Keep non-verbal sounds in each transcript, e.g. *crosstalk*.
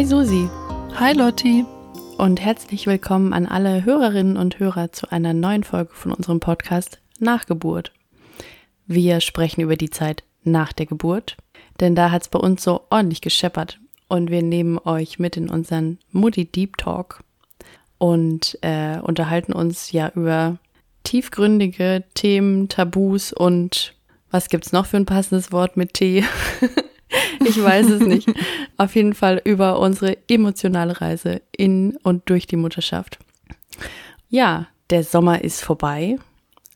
Hi Susi. Hi Lotti. Und herzlich willkommen an alle Hörerinnen und Hörer zu einer neuen Folge von unserem Podcast Nachgeburt. Wir sprechen über die Zeit nach der Geburt, denn da hat es bei uns so ordentlich gescheppert und wir nehmen euch mit in unseren Mutti Deep Talk und äh, unterhalten uns ja über tiefgründige Themen, Tabus und was gibt's noch für ein passendes Wort mit T? *laughs* *laughs* ich weiß es nicht. Auf jeden Fall über unsere emotionale Reise in und durch die Mutterschaft. Ja, der Sommer ist vorbei.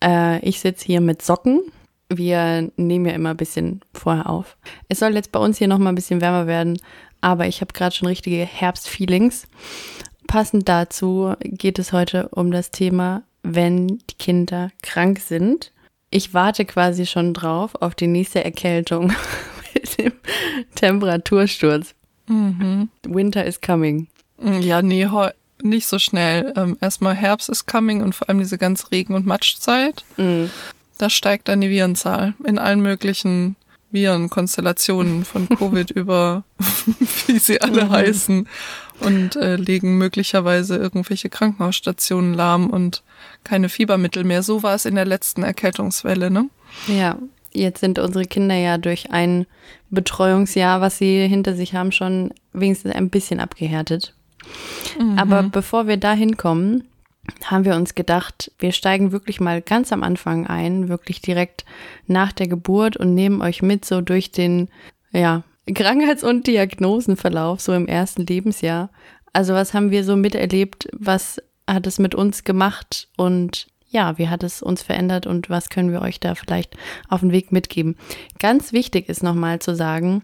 Äh, ich sitze hier mit Socken. Wir nehmen ja immer ein bisschen vorher auf. Es soll jetzt bei uns hier nochmal ein bisschen wärmer werden, aber ich habe gerade schon richtige Herbstfeelings. Passend dazu geht es heute um das Thema, wenn die Kinder krank sind. Ich warte quasi schon drauf auf die nächste Erkältung *laughs* mit dem Temperatursturz. Mhm. Winter is coming. Ja, nee, nicht so schnell. Ähm, erstmal Herbst is coming und vor allem diese ganze Regen- und Matschzeit. Mhm. Da steigt dann die Virenzahl in allen möglichen Virenkonstellationen von *laughs* Covid über, *laughs* wie sie alle mhm. heißen, und äh, legen möglicherweise irgendwelche Krankenhausstationen lahm und keine Fiebermittel mehr. So war es in der letzten Erkältungswelle, ne? Ja, jetzt sind unsere Kinder ja durch ein Betreuungsjahr, was sie hinter sich haben, schon wenigstens ein bisschen abgehärtet. Mhm. Aber bevor wir da hinkommen, haben wir uns gedacht, wir steigen wirklich mal ganz am Anfang ein, wirklich direkt nach der Geburt und nehmen euch mit so durch den, ja, Krankheits- und Diagnosenverlauf, so im ersten Lebensjahr. Also was haben wir so miterlebt? Was hat es mit uns gemacht? Und ja, wie hat es uns verändert und was können wir euch da vielleicht auf den Weg mitgeben? Ganz wichtig ist nochmal zu sagen,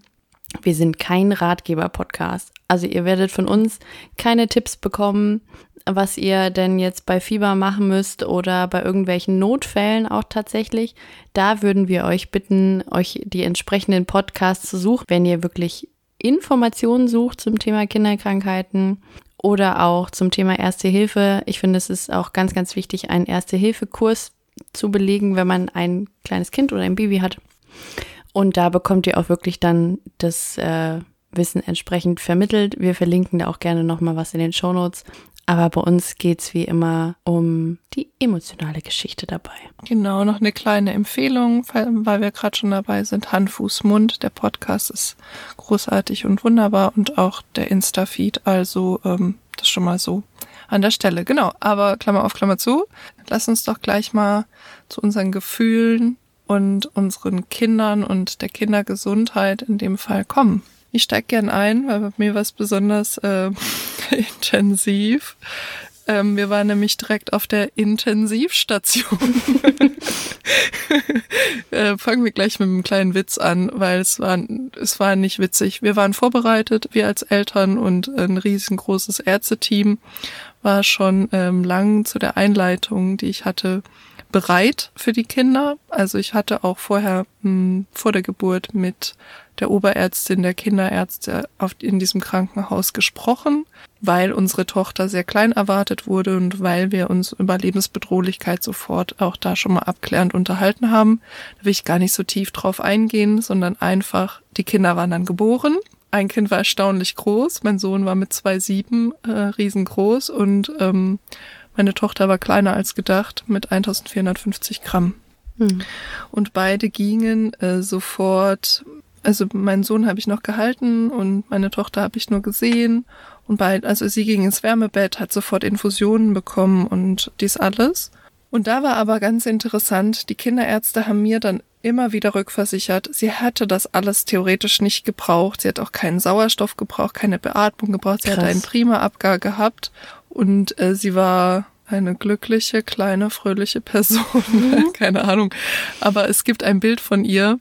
wir sind kein Ratgeber-Podcast. Also ihr werdet von uns keine Tipps bekommen, was ihr denn jetzt bei Fieber machen müsst oder bei irgendwelchen Notfällen auch tatsächlich. Da würden wir euch bitten, euch die entsprechenden Podcasts zu suchen, wenn ihr wirklich Informationen sucht zum Thema Kinderkrankheiten oder auch zum Thema Erste Hilfe. Ich finde, es ist auch ganz, ganz wichtig, einen Erste-Hilfe-Kurs zu belegen, wenn man ein kleines Kind oder ein Baby hat. Und da bekommt ihr auch wirklich dann das äh, Wissen entsprechend vermittelt. Wir verlinken da auch gerne nochmal was in den Show Notes. Aber bei uns geht es wie immer um die emotionale Geschichte dabei. Genau, noch eine kleine Empfehlung, weil wir gerade schon dabei sind. Hand, Fuß, Mund. Der Podcast ist großartig und wunderbar und auch der Insta-Feed. Also ähm, das schon mal so an der Stelle. Genau, aber Klammer auf Klammer zu. Lass uns doch gleich mal zu unseren Gefühlen und unseren Kindern und der Kindergesundheit in dem Fall kommen. Ich steig gern ein, weil bei mir war es besonders äh, *laughs* intensiv. Ähm, wir waren nämlich direkt auf der Intensivstation. *laughs* äh, fangen wir gleich mit einem kleinen Witz an, weil es war, es war nicht witzig. Wir waren vorbereitet, wir als Eltern und ein riesengroßes Ärzteteam war schon ähm, lang zu der Einleitung, die ich hatte, bereit für die Kinder. Also ich hatte auch vorher mh, hm, vor der Geburt mit der Oberärztin der Kinderärzte in diesem Krankenhaus gesprochen, weil unsere Tochter sehr klein erwartet wurde und weil wir uns über Lebensbedrohlichkeit sofort auch da schon mal abklärend unterhalten haben. Da will ich gar nicht so tief drauf eingehen, sondern einfach, die Kinder waren dann geboren. Ein Kind war erstaunlich groß, mein Sohn war mit zwei sieben äh, riesengroß und ähm, meine Tochter war kleiner als gedacht mit 1450 Gramm. Hm. Und beide gingen äh, sofort also meinen Sohn habe ich noch gehalten und meine Tochter habe ich nur gesehen. Und bald, also sie ging ins Wärmebett, hat sofort Infusionen bekommen und dies alles. Und da war aber ganz interessant, die Kinderärzte haben mir dann immer wieder rückversichert, sie hatte das alles theoretisch nicht gebraucht. Sie hat auch keinen Sauerstoff gebraucht, keine Beatmung gebraucht. Sie Krass. hatte einen prima Abgar gehabt und äh, sie war eine glückliche, kleine, fröhliche Person. Mhm. *laughs* Keine Ahnung. Aber es gibt ein Bild von ihr.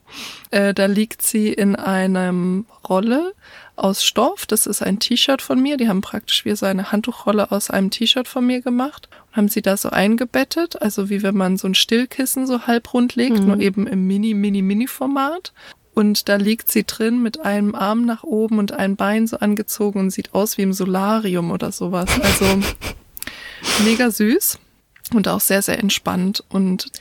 Äh, da liegt sie in einem Rolle aus Stoff. Das ist ein T-Shirt von mir. Die haben praktisch wie so eine Handtuchrolle aus einem T-Shirt von mir gemacht und haben sie da so eingebettet. Also wie wenn man so ein Stillkissen so halb rund legt, mhm. nur eben im Mini, Mini, Mini-Format. Und da liegt sie drin mit einem Arm nach oben und ein Bein so angezogen und sieht aus wie im Solarium oder sowas. Also *laughs* mega süß und auch sehr, sehr entspannt. Und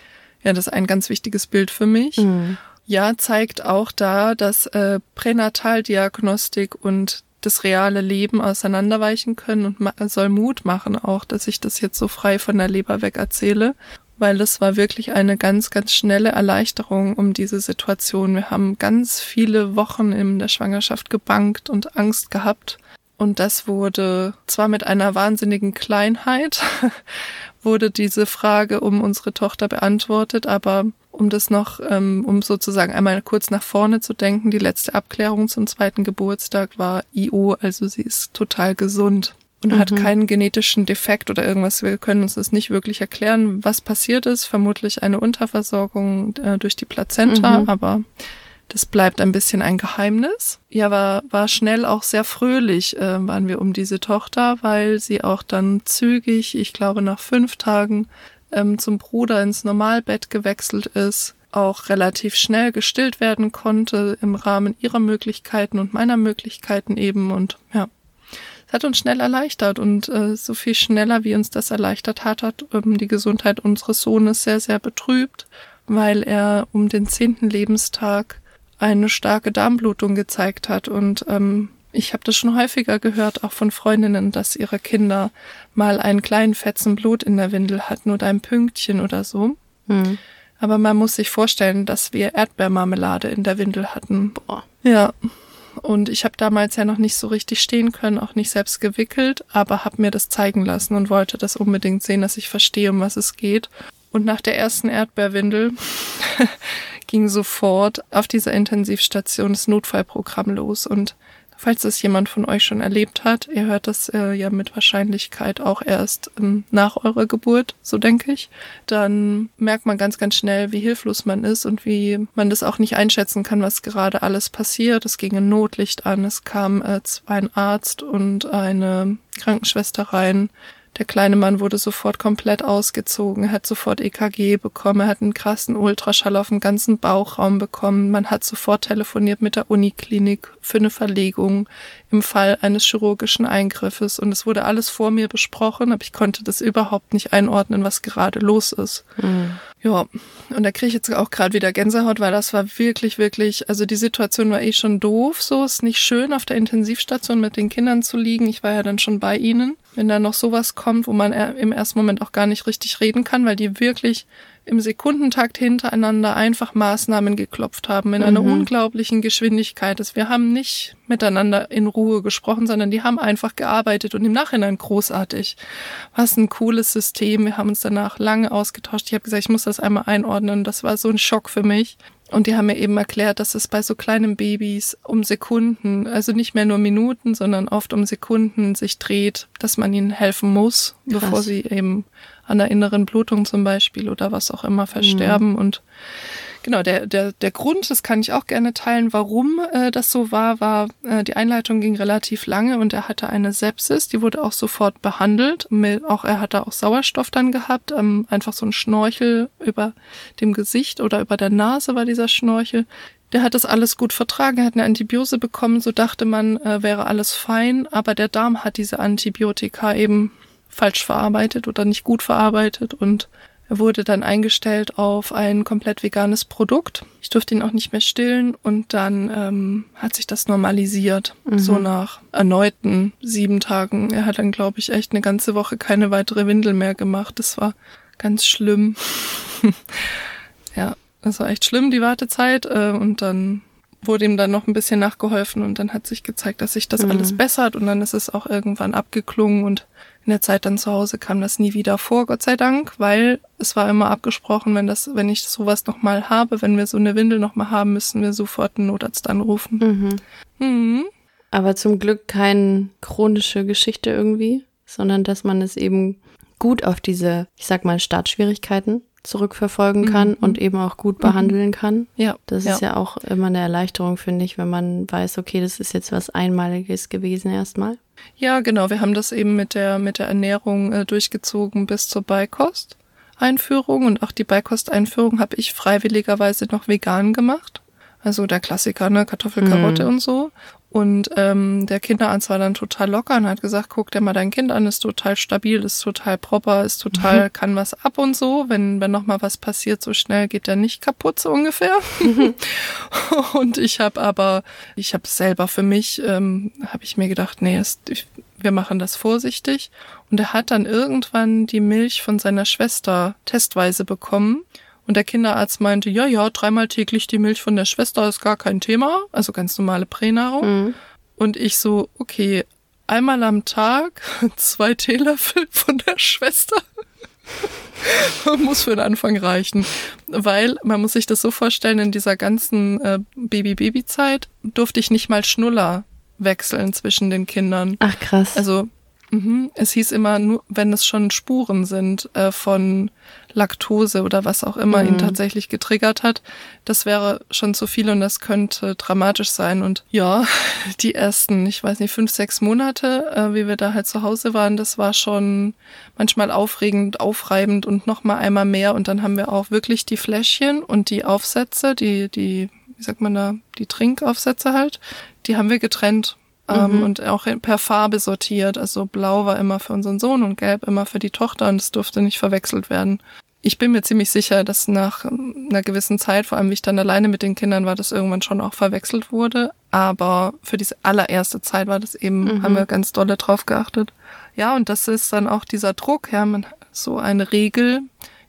ja, das ist ein ganz wichtiges Bild für mich. Mhm. Ja, zeigt auch da, dass äh, Pränataldiagnostik und das reale Leben auseinanderweichen können und soll Mut machen auch, dass ich das jetzt so frei von der Leber weg erzähle, weil das war wirklich eine ganz, ganz schnelle Erleichterung um diese Situation. Wir haben ganz viele Wochen in der Schwangerschaft gebankt und Angst gehabt. Und das wurde zwar mit einer wahnsinnigen Kleinheit, *laughs* wurde diese Frage um unsere Tochter beantwortet, aber um das noch, ähm, um sozusagen einmal kurz nach vorne zu denken, die letzte Abklärung zum zweiten Geburtstag war IO, also sie ist total gesund und mhm. hat keinen genetischen Defekt oder irgendwas. Wir können uns das nicht wirklich erklären, was passiert ist. Vermutlich eine Unterversorgung äh, durch die Plazenta, mhm. aber das bleibt ein bisschen ein Geheimnis. Ja, war, war schnell auch sehr fröhlich, äh, waren wir um diese Tochter, weil sie auch dann zügig, ich glaube nach fünf Tagen, ähm, zum Bruder ins Normalbett gewechselt ist, auch relativ schnell gestillt werden konnte im Rahmen ihrer Möglichkeiten und meiner Möglichkeiten eben und ja. Es hat uns schnell erleichtert und äh, so viel schneller, wie uns das erleichtert hat, hat ähm, die Gesundheit unseres Sohnes sehr, sehr betrübt, weil er um den zehnten Lebenstag eine starke Darmblutung gezeigt hat und ähm, ich habe das schon häufiger gehört, auch von Freundinnen, dass ihre Kinder mal einen kleinen Fetzen Blut in der Windel hatten oder ein Pünktchen oder so. Hm. Aber man muss sich vorstellen, dass wir Erdbeermarmelade in der Windel hatten. Boah. Ja. Und ich habe damals ja noch nicht so richtig stehen können, auch nicht selbst gewickelt, aber habe mir das zeigen lassen und wollte das unbedingt sehen, dass ich verstehe, um was es geht. Und nach der ersten Erdbeerwindel ging sofort auf dieser Intensivstation das Notfallprogramm los und Falls das jemand von euch schon erlebt hat, ihr hört das äh, ja mit Wahrscheinlichkeit auch erst ähm, nach eurer Geburt, so denke ich, dann merkt man ganz, ganz schnell, wie hilflos man ist und wie man das auch nicht einschätzen kann, was gerade alles passiert. Es ging ein Notlicht an, es kam äh, ein Arzt und eine Krankenschwester rein. Der kleine Mann wurde sofort komplett ausgezogen, hat sofort EKG bekommen, hat einen krassen Ultraschall auf dem ganzen Bauchraum bekommen. Man hat sofort telefoniert mit der Uniklinik für eine Verlegung im Fall eines chirurgischen Eingriffes. Und es wurde alles vor mir besprochen, aber ich konnte das überhaupt nicht einordnen, was gerade los ist. Mhm. Ja, und da kriege ich jetzt auch gerade wieder Gänsehaut, weil das war wirklich, wirklich, also die Situation war eh schon doof, so ist nicht schön, auf der Intensivstation mit den Kindern zu liegen. Ich war ja dann schon bei ihnen. Wenn da noch sowas kommt, wo man im ersten Moment auch gar nicht richtig reden kann, weil die wirklich im Sekundentakt hintereinander einfach Maßnahmen geklopft haben in einer mhm. unglaublichen Geschwindigkeit. Dass wir haben nicht miteinander in Ruhe gesprochen, sondern die haben einfach gearbeitet und im Nachhinein großartig. Was ein cooles System. Wir haben uns danach lange ausgetauscht. Ich habe gesagt, ich muss das einmal einordnen. Das war so ein Schock für mich. Und die haben mir eben erklärt, dass es bei so kleinen Babys um Sekunden, also nicht mehr nur Minuten, sondern oft um Sekunden sich dreht, dass man ihnen helfen muss, Krass. bevor sie eben an der inneren Blutung zum Beispiel oder was auch immer versterben. Mhm. Und genau, der, der, der Grund, das kann ich auch gerne teilen, warum äh, das so war, war, äh, die Einleitung ging relativ lange und er hatte eine Sepsis, die wurde auch sofort behandelt. Mit, auch er hatte auch Sauerstoff dann gehabt, ähm, einfach so ein Schnorchel über dem Gesicht oder über der Nase war dieser Schnorchel. Der hat das alles gut vertragen, er hat eine Antibiose bekommen, so dachte man, äh, wäre alles fein, aber der Darm hat diese Antibiotika eben falsch verarbeitet oder nicht gut verarbeitet und er wurde dann eingestellt auf ein komplett veganes Produkt. Ich durfte ihn auch nicht mehr stillen und dann ähm, hat sich das normalisiert. Mhm. So nach erneuten sieben Tagen. Er hat dann, glaube ich, echt eine ganze Woche keine weitere Windel mehr gemacht. Das war ganz schlimm. *laughs* ja, das war echt schlimm, die Wartezeit. Äh, und dann wurde ihm dann noch ein bisschen nachgeholfen und dann hat sich gezeigt, dass sich das mhm. alles bessert und dann ist es auch irgendwann abgeklungen und in der Zeit dann zu Hause kam das nie wieder vor, Gott sei Dank, weil es war immer abgesprochen, wenn das, wenn ich sowas nochmal habe, wenn wir so eine Windel nochmal haben, müssen wir sofort einen Notarzt anrufen. Mhm. Mhm. Aber zum Glück keine chronische Geschichte irgendwie, sondern dass man es eben gut auf diese, ich sag mal, Startschwierigkeiten zurückverfolgen kann mhm. und eben auch gut behandeln mhm. kann. Ja. Das ja. ist ja auch immer eine Erleichterung, finde ich, wenn man weiß, okay, das ist jetzt was Einmaliges gewesen erstmal. Ja, genau. Wir haben das eben mit der, mit der Ernährung äh, durchgezogen bis zur Beikost-Einführung. Und auch die Beikost-Einführung habe ich freiwilligerweise noch vegan gemacht. Also der Klassiker, ne, Kartoffel, Karotte mm. und so. Und ähm, der Kinderarzt war dann total locker und hat gesagt, guck dir mal dein Kind an, ist total stabil, ist total proper, ist total, mhm. kann was ab und so. Wenn, wenn noch mal was passiert, so schnell geht der nicht kaputt, so ungefähr. Mhm. *laughs* und ich habe aber, ich habe selber für mich, ähm, habe ich mir gedacht, nee, es, ich, wir machen das vorsichtig. Und er hat dann irgendwann die Milch von seiner Schwester testweise bekommen. Und der Kinderarzt meinte, ja, ja, dreimal täglich die Milch von der Schwester ist gar kein Thema, also ganz normale Pränahrung. Mhm. Und ich so, okay, einmal am Tag *laughs* zwei Teelöffel von der Schwester. *laughs* muss für den Anfang reichen. Weil man muss sich das so vorstellen, in dieser ganzen äh, Baby-Baby-Zeit durfte ich nicht mal Schnuller wechseln zwischen den Kindern. Ach krass. Also Mhm. Es hieß immer, nur wenn es schon Spuren sind äh, von Laktose oder was auch immer mhm. ihn tatsächlich getriggert hat, das wäre schon zu viel und das könnte dramatisch sein. Und ja, *laughs* die ersten, ich weiß nicht, fünf, sechs Monate, äh, wie wir da halt zu Hause waren, das war schon manchmal aufregend, aufreibend und noch mal einmal mehr. Und dann haben wir auch wirklich die Fläschchen und die Aufsätze, die, die, wie sagt man da, die Trinkaufsätze halt, die haben wir getrennt mhm. und auch per Farbe sortiert. Also blau war immer für unseren Sohn und gelb immer für die Tochter und es durfte nicht verwechselt werden. Ich bin mir ziemlich sicher, dass nach einer gewissen Zeit, vor allem wie ich dann alleine mit den Kindern war, das irgendwann schon auch verwechselt wurde. Aber für diese allererste Zeit war das eben, mhm. haben wir ganz dolle drauf geachtet. Ja, und das ist dann auch dieser Druck, ja, man so eine Regel,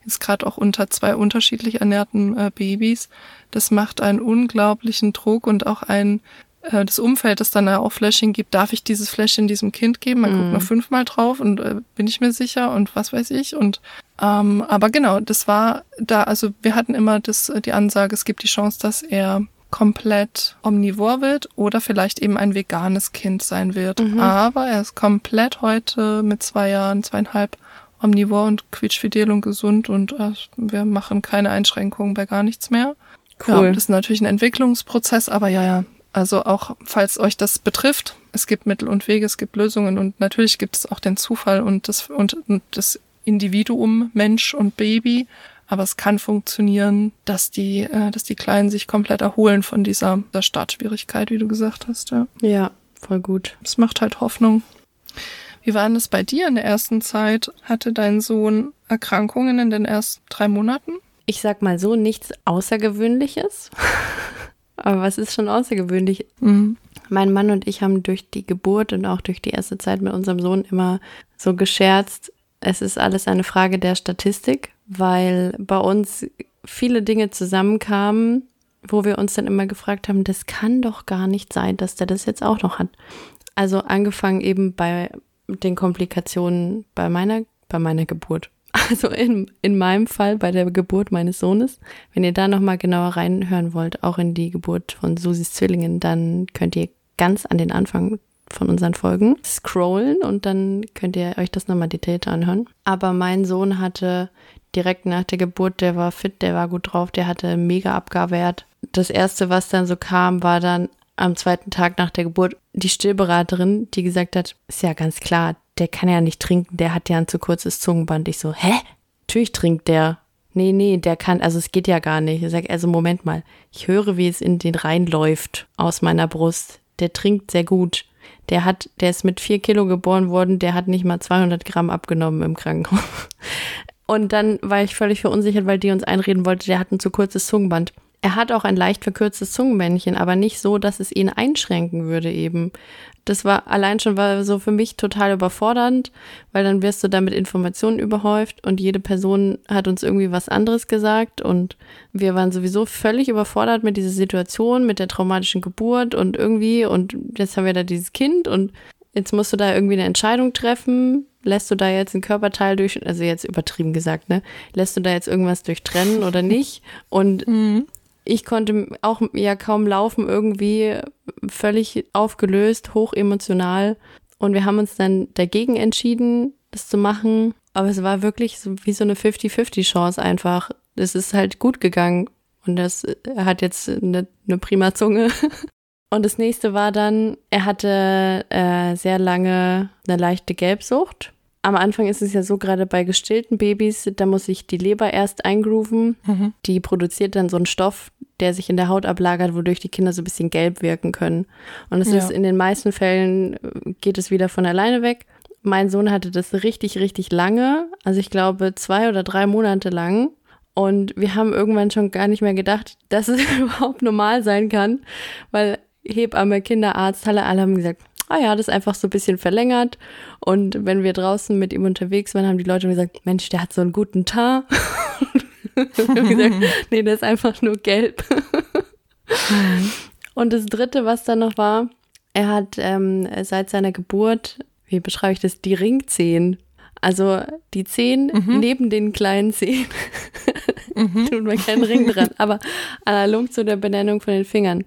jetzt gerade auch unter zwei unterschiedlich ernährten äh, Babys, das macht einen unglaublichen Druck und auch ein äh, das Umfeld, das dann auch Fläschchen gibt, darf ich dieses Fläschchen diesem Kind geben? Man mm. guckt mhm. noch fünfmal drauf und äh, bin ich mir sicher und was weiß ich. Und ähm, aber genau, das war da, also wir hatten immer das, die Ansage, es gibt die Chance, dass er komplett omnivor wird oder vielleicht eben ein veganes Kind sein wird. Mhm. Aber er ist komplett heute mit zwei Jahren, zweieinhalb omnivor und quietschfidel und gesund und äh, wir machen keine Einschränkungen bei gar nichts mehr. Cool. Ja, das ist natürlich ein Entwicklungsprozess, aber ja, ja, also auch falls euch das betrifft, es gibt Mittel und Wege, es gibt Lösungen und natürlich gibt es auch den Zufall und das, und, und das Individuum, Mensch und Baby. Aber es kann funktionieren, dass die, äh, dass die Kleinen sich komplett erholen von dieser, dieser Startschwierigkeit, wie du gesagt hast. Ja, ja voll gut. Es macht halt Hoffnung. Wie war denn das bei dir in der ersten Zeit? Hatte dein Sohn Erkrankungen in den ersten drei Monaten? Ich sag mal so, nichts Außergewöhnliches. Aber was ist schon außergewöhnlich? Mhm. Mein Mann und ich haben durch die Geburt und auch durch die erste Zeit mit unserem Sohn immer so gescherzt, es ist alles eine Frage der Statistik, weil bei uns viele Dinge zusammenkamen, wo wir uns dann immer gefragt haben, das kann doch gar nicht sein, dass der das jetzt auch noch hat. Also angefangen eben bei den Komplikationen bei meiner, bei meiner Geburt. Also in, in meinem Fall bei der Geburt meines Sohnes. Wenn ihr da nochmal genauer reinhören wollt, auch in die Geburt von Susis Zwillingen, dann könnt ihr ganz an den Anfang von unseren Folgen scrollen und dann könnt ihr euch das nochmal detaillierter anhören. Aber mein Sohn hatte direkt nach der Geburt, der war fit, der war gut drauf, der hatte mega Abgabewert. Das erste, was dann so kam, war dann am zweiten Tag nach der Geburt die Stillberaterin, die gesagt hat, ist ja ganz klar, der kann ja nicht trinken, der hat ja ein zu kurzes Zungenband. Ich so, hä? Natürlich trinkt der. Nee, nee, der kann, also es geht ja gar nicht. Ich sag, also Moment mal, ich höre, wie es in den reinläuft aus meiner Brust. Der trinkt sehr gut. Der hat, der ist mit vier Kilo geboren worden, der hat nicht mal 200 Gramm abgenommen im Krankenhaus. *laughs* Und dann war ich völlig verunsichert, weil die uns einreden wollte, der hat ein zu kurzes Zungenband. Er hat auch ein leicht verkürztes Zungenbändchen, aber nicht so, dass es ihn einschränken würde eben. Das war allein schon war so für mich total überfordernd, weil dann wirst du da mit Informationen überhäuft und jede Person hat uns irgendwie was anderes gesagt und wir waren sowieso völlig überfordert mit dieser Situation, mit der traumatischen Geburt und irgendwie und jetzt haben wir da dieses Kind und jetzt musst du da irgendwie eine Entscheidung treffen. Lässt du da jetzt ein Körperteil durch, also jetzt übertrieben gesagt, ne? Lässt du da jetzt irgendwas durchtrennen oder nicht? Und mhm ich konnte auch ja kaum laufen, irgendwie völlig aufgelöst, hoch emotional. Und wir haben uns dann dagegen entschieden, das zu machen. Aber es war wirklich so wie so eine 50-50-Chance einfach. Es ist halt gut gegangen. Und das, er hat jetzt eine, eine prima Zunge. *laughs* Und das nächste war dann, er hatte äh, sehr lange eine leichte Gelbsucht. Am Anfang ist es ja so, gerade bei gestillten Babys, da muss sich die Leber erst eingrooven. Mhm. Die produziert dann so einen Stoff, der sich in der Haut ablagert, wodurch die Kinder so ein bisschen gelb wirken können. Und es ja. ist in den meisten Fällen äh, geht es wieder von alleine weg. Mein Sohn hatte das richtig, richtig lange. Also ich glaube zwei oder drei Monate lang. Und wir haben irgendwann schon gar nicht mehr gedacht, dass es *laughs* überhaupt normal sein kann, weil Hebamme, Kinderarzt, alle, alle haben gesagt, ah ja, das ist einfach so ein bisschen verlängert. Und wenn wir draußen mit ihm unterwegs waren, haben die Leute gesagt, Mensch, der hat so einen guten Teint. *laughs* gesagt, *laughs* nee, der ist einfach nur gelb. Und das dritte, was dann noch war, er hat ähm, seit seiner Geburt, wie beschreibe ich das, die Ringzehen. Also die Zehen mhm. neben den kleinen Zehen. mhm. *laughs* Tut man keinen Ring dran, aber analog zu der Benennung von den Fingern.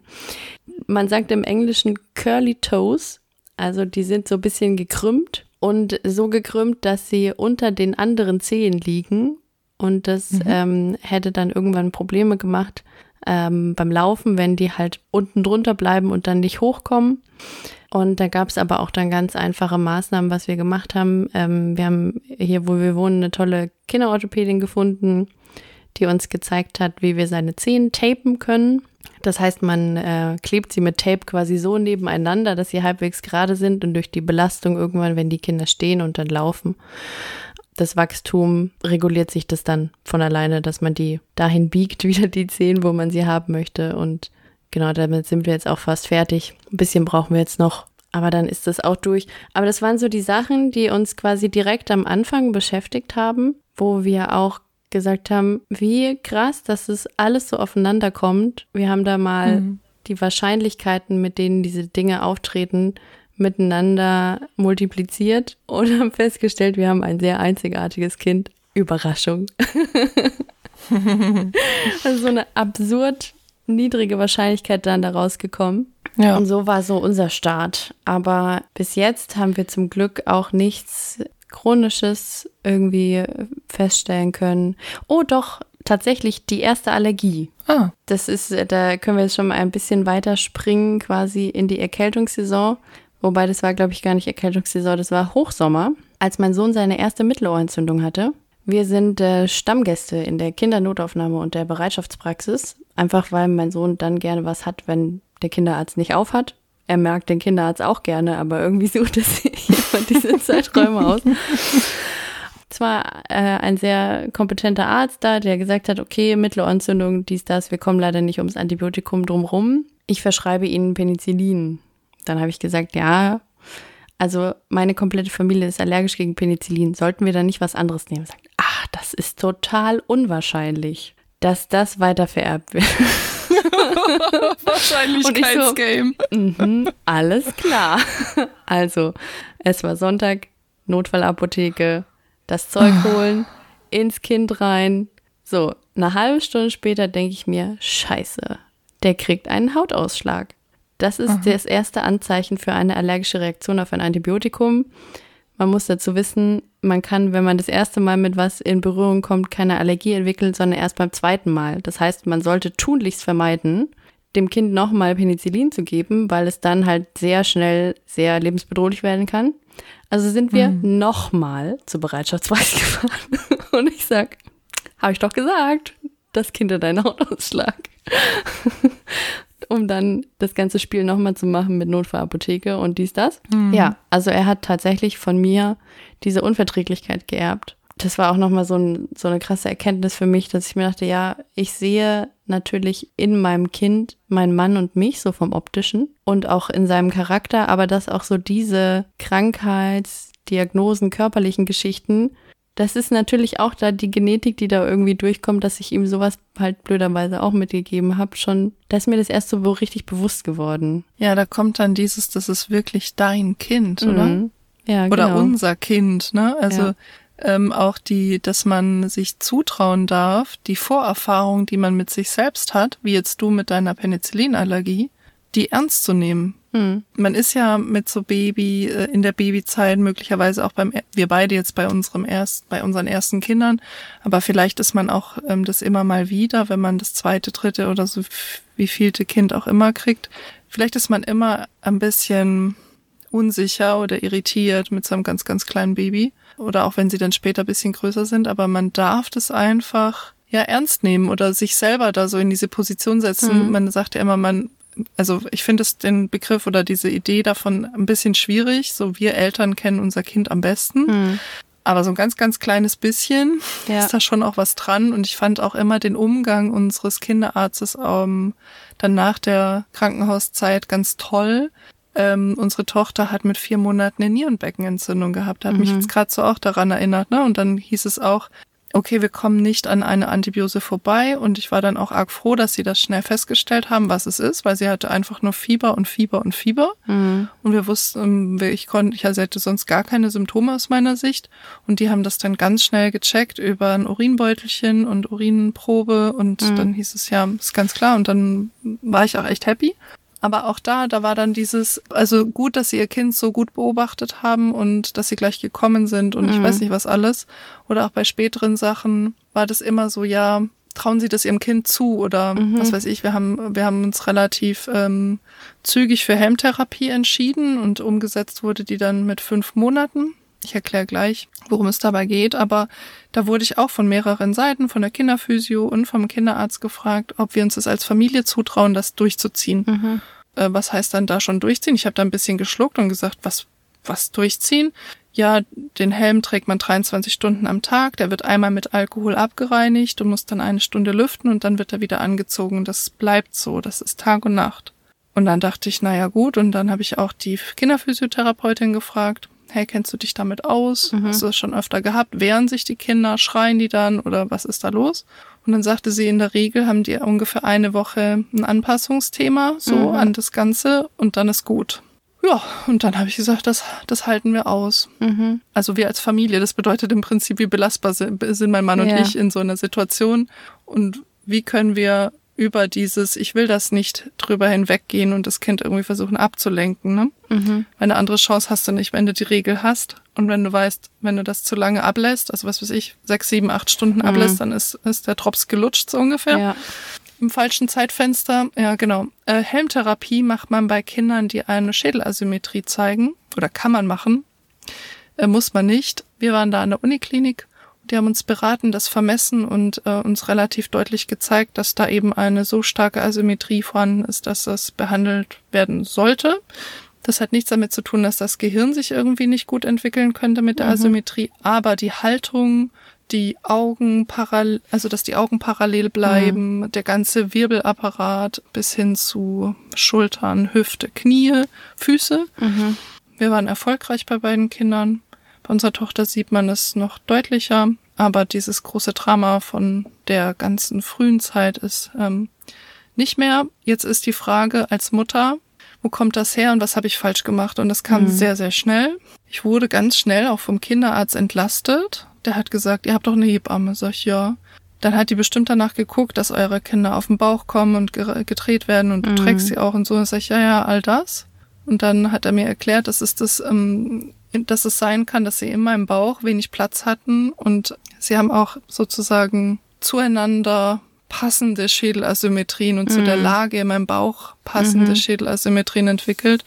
Man sagt im Englischen Curly Toes also die sind so ein bisschen gekrümmt und so gekrümmt, dass sie unter den anderen Zehen liegen. Und das mhm. ähm, hätte dann irgendwann Probleme gemacht ähm, beim Laufen, wenn die halt unten drunter bleiben und dann nicht hochkommen. Und da gab es aber auch dann ganz einfache Maßnahmen, was wir gemacht haben. Ähm, wir haben hier, wo wir wohnen, eine tolle Kinderorthopädin gefunden, die uns gezeigt hat, wie wir seine Zehen tapen können. Das heißt, man äh, klebt sie mit Tape quasi so nebeneinander, dass sie halbwegs gerade sind und durch die Belastung irgendwann, wenn die Kinder stehen und dann laufen, das Wachstum reguliert sich das dann von alleine, dass man die dahin biegt, *laughs* wieder die Zehen, wo man sie haben möchte. Und genau damit sind wir jetzt auch fast fertig. Ein bisschen brauchen wir jetzt noch, aber dann ist das auch durch. Aber das waren so die Sachen, die uns quasi direkt am Anfang beschäftigt haben, wo wir auch gesagt haben, wie krass, dass es alles so aufeinander kommt. Wir haben da mal mhm. die Wahrscheinlichkeiten, mit denen diese Dinge auftreten, miteinander multipliziert und haben festgestellt, wir haben ein sehr einzigartiges Kind. Überraschung. *laughs* also so eine absurd niedrige Wahrscheinlichkeit dann daraus gekommen. Ja. Und so war so unser Start. Aber bis jetzt haben wir zum Glück auch nichts Chronisches irgendwie feststellen können. Oh, doch, tatsächlich die erste Allergie. Ah. Das ist, da können wir jetzt schon mal ein bisschen weiter springen, quasi in die Erkältungssaison. Wobei das war, glaube ich, gar nicht Erkältungssaison, das war Hochsommer, als mein Sohn seine erste Mittelohrentzündung hatte. Wir sind äh, Stammgäste in der Kindernotaufnahme und der Bereitschaftspraxis, einfach weil mein Sohn dann gerne was hat, wenn der Kinderarzt nicht aufhat. Er merkt den Kinderarzt auch gerne, aber irgendwie *laughs* sucht es sich jemand diese Zeiträume aus. *laughs* Es war äh, ein sehr kompetenter Arzt da, der gesagt hat, okay, Mittelohrentzündung, dies, das, wir kommen leider nicht ums Antibiotikum drumrum. Ich verschreibe Ihnen Penicillin. Dann habe ich gesagt, ja, also meine komplette Familie ist allergisch gegen Penicillin. Sollten wir da nicht was anderes nehmen? Sagt, ach, das ist total unwahrscheinlich, dass das weiter vererbt wird. *laughs* Wahrscheinlichkeitsgame. So, mm alles klar. Also, es war Sonntag, Notfallapotheke, das Zeug ah. holen, ins Kind rein. So, eine halbe Stunde später denke ich mir, scheiße, der kriegt einen Hautausschlag. Das ist Aha. das erste Anzeichen für eine allergische Reaktion auf ein Antibiotikum. Man muss dazu wissen, man kann, wenn man das erste Mal mit was in Berührung kommt, keine Allergie entwickeln, sondern erst beim zweiten Mal. Das heißt, man sollte tunlichst vermeiden, dem Kind nochmal Penicillin zu geben, weil es dann halt sehr schnell sehr lebensbedrohlich werden kann. Also sind wir mhm. nochmal zur Bereitschaftsweise *laughs* gefahren. Und ich sag, habe ich doch gesagt, das Kind hat einen Hautausschlag *laughs* um dann das ganze Spiel nochmal zu machen mit Notfallapotheke und dies, das. Mhm. Ja, also er hat tatsächlich von mir diese Unverträglichkeit geerbt. Das war auch nochmal so, ein, so eine krasse Erkenntnis für mich, dass ich mir dachte, ja, ich sehe natürlich in meinem Kind meinen Mann und mich, so vom optischen und auch in seinem Charakter, aber dass auch so diese Krankheitsdiagnosen, körperlichen Geschichten das ist natürlich auch da die Genetik, die da irgendwie durchkommt, dass ich ihm sowas halt blöderweise auch mitgegeben habe. Schon, da ist mir das erst so richtig bewusst geworden. Ja, da kommt dann dieses, das ist wirklich dein Kind, oder? Mhm. Ja, genau. Oder unser Kind, ne? Also ja. Ähm, auch die, dass man sich zutrauen darf, die Vorerfahrung, die man mit sich selbst hat, wie jetzt du mit deiner Penicillinallergie, die ernst zu nehmen. Hm. Man ist ja mit so Baby äh, in der Babyzeit möglicherweise auch beim wir beide jetzt bei unserem erst bei unseren ersten Kindern, aber vielleicht ist man auch ähm, das immer mal wieder, wenn man das zweite, dritte oder so wie vielte Kind auch immer kriegt. Vielleicht ist man immer ein bisschen unsicher oder irritiert mit so einem ganz, ganz kleinen Baby. Oder auch wenn sie dann später bisschen größer sind. Aber man darf das einfach ja ernst nehmen oder sich selber da so in diese Position setzen. Mhm. Man sagt ja immer, man, also ich finde es den Begriff oder diese Idee davon ein bisschen schwierig. So wir Eltern kennen unser Kind am besten. Mhm. Aber so ein ganz, ganz kleines bisschen ja. ist da schon auch was dran. Und ich fand auch immer den Umgang unseres Kinderarztes ähm, dann nach der Krankenhauszeit ganz toll. Ähm, unsere Tochter hat mit vier Monaten eine Nierenbeckenentzündung gehabt. Hat mhm. mich jetzt gerade so auch daran erinnert. Ne? Und dann hieß es auch, okay, wir kommen nicht an eine Antibiose vorbei. Und ich war dann auch arg froh, dass sie das schnell festgestellt haben, was es ist, weil sie hatte einfach nur Fieber und Fieber und Fieber. Mhm. Und wir wussten, ich konnte, ich hatte sonst gar keine Symptome aus meiner Sicht. Und die haben das dann ganz schnell gecheckt über ein Urinbeutelchen und Urinprobe. Und mhm. dann hieß es ja, ist ganz klar. Und dann war ich auch echt happy. Aber auch da, da war dann dieses, also gut, dass sie ihr Kind so gut beobachtet haben und dass sie gleich gekommen sind und mhm. ich weiß nicht was alles. Oder auch bei späteren Sachen war das immer so, ja, trauen Sie das Ihrem Kind zu oder mhm. was weiß ich, wir haben, wir haben uns relativ ähm, zügig für Helmtherapie entschieden und umgesetzt wurde die dann mit fünf Monaten. Ich erkläre gleich, worum es dabei geht, aber da wurde ich auch von mehreren Seiten, von der Kinderphysio und vom Kinderarzt gefragt, ob wir uns das als Familie zutrauen, das durchzuziehen. Mhm. Äh, was heißt dann da schon durchziehen? Ich habe da ein bisschen geschluckt und gesagt, was, was durchziehen? Ja, den Helm trägt man 23 Stunden am Tag, der wird einmal mit Alkohol abgereinigt, du musst dann eine Stunde lüften und dann wird er wieder angezogen. Das bleibt so, das ist Tag und Nacht. Und dann dachte ich, naja gut, und dann habe ich auch die Kinderphysiotherapeutin gefragt, hey, kennst du dich damit aus? Mhm. Hast du das schon öfter gehabt? Wehren sich die Kinder? Schreien die dann? Oder was ist da los? Und dann sagte sie, in der Regel haben die ungefähr eine Woche ein Anpassungsthema so mhm. an das Ganze und dann ist gut. Ja, und dann habe ich gesagt, das, das halten wir aus. Mhm. Also wir als Familie, das bedeutet im Prinzip, wie belastbar sind, sind mein Mann und ja. ich in so einer Situation und wie können wir über dieses, ich will das nicht drüber hinweggehen und das Kind irgendwie versuchen abzulenken. Ne? Mhm. Eine andere Chance hast du nicht, wenn du die Regel hast und wenn du weißt, wenn du das zu lange ablässt, also was weiß ich, sechs, sieben, acht Stunden mhm. ablässt, dann ist, ist der Drops gelutscht so ungefähr. Ja. Im falschen Zeitfenster, ja genau. Äh, Helmtherapie macht man bei Kindern, die eine Schädelasymmetrie zeigen oder kann man machen, äh, muss man nicht. Wir waren da an der Uniklinik die haben uns beraten, das vermessen und äh, uns relativ deutlich gezeigt, dass da eben eine so starke Asymmetrie vorhanden ist, dass das behandelt werden sollte. Das hat nichts damit zu tun, dass das Gehirn sich irgendwie nicht gut entwickeln könnte mit der mhm. Asymmetrie, aber die Haltung, die Augen parallel, also dass die Augen parallel bleiben, mhm. der ganze Wirbelapparat bis hin zu Schultern, Hüfte, Knie, Füße. Mhm. Wir waren erfolgreich bei beiden Kindern. Bei unserer Tochter sieht man es noch deutlicher, aber dieses große Drama von der ganzen frühen Zeit ist ähm, nicht mehr. Jetzt ist die Frage als Mutter, wo kommt das her und was habe ich falsch gemacht? Und das kam mhm. sehr, sehr schnell. Ich wurde ganz schnell auch vom Kinderarzt entlastet. Der hat gesagt, ihr habt doch eine Hebamme. Sag ich, ja. Dann hat die bestimmt danach geguckt, dass eure Kinder auf den Bauch kommen und gedreht werden und du mhm. trägst sie auch und so. Und sag ich, ja, ja, all das. Und dann hat er mir erklärt, das ist das ähm, dass es sein kann, dass sie in meinem Bauch wenig Platz hatten und sie haben auch sozusagen zueinander passende Schädelasymmetrien und mhm. zu der mhm. Lage in meinem Bauch passende mhm. Schädelasymmetrien entwickelt.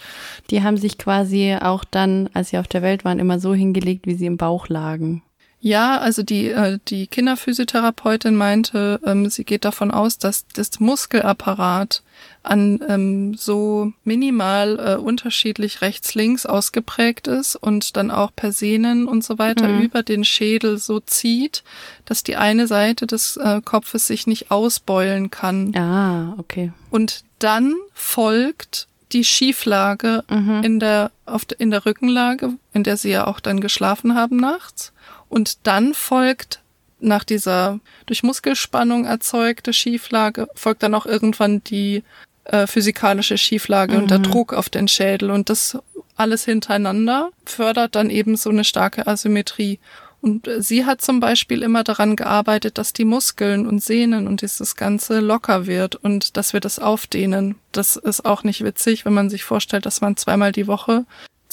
Die haben sich quasi auch dann, als sie auf der Welt waren, immer so hingelegt, wie sie im Bauch lagen. Ja, also die, äh, die Kinderphysiotherapeutin meinte, ähm, sie geht davon aus, dass das Muskelapparat an ähm, so minimal äh, unterschiedlich rechts-links ausgeprägt ist und dann auch per Sehnen und so weiter mhm. über den Schädel so zieht, dass die eine Seite des äh, Kopfes sich nicht ausbeulen kann. Ah, okay. Und dann folgt die Schieflage mhm. in der auf in der Rückenlage, in der sie ja auch dann geschlafen haben nachts. Und dann folgt nach dieser durch Muskelspannung erzeugte Schieflage, folgt dann auch irgendwann die äh, physikalische Schieflage mhm. und der mhm. Druck auf den Schädel. Und das alles hintereinander fördert dann eben so eine starke Asymmetrie. Und sie hat zum Beispiel immer daran gearbeitet, dass die Muskeln und Sehnen und dieses Ganze locker wird und dass wir das aufdehnen. Das ist auch nicht witzig, wenn man sich vorstellt, dass man zweimal die Woche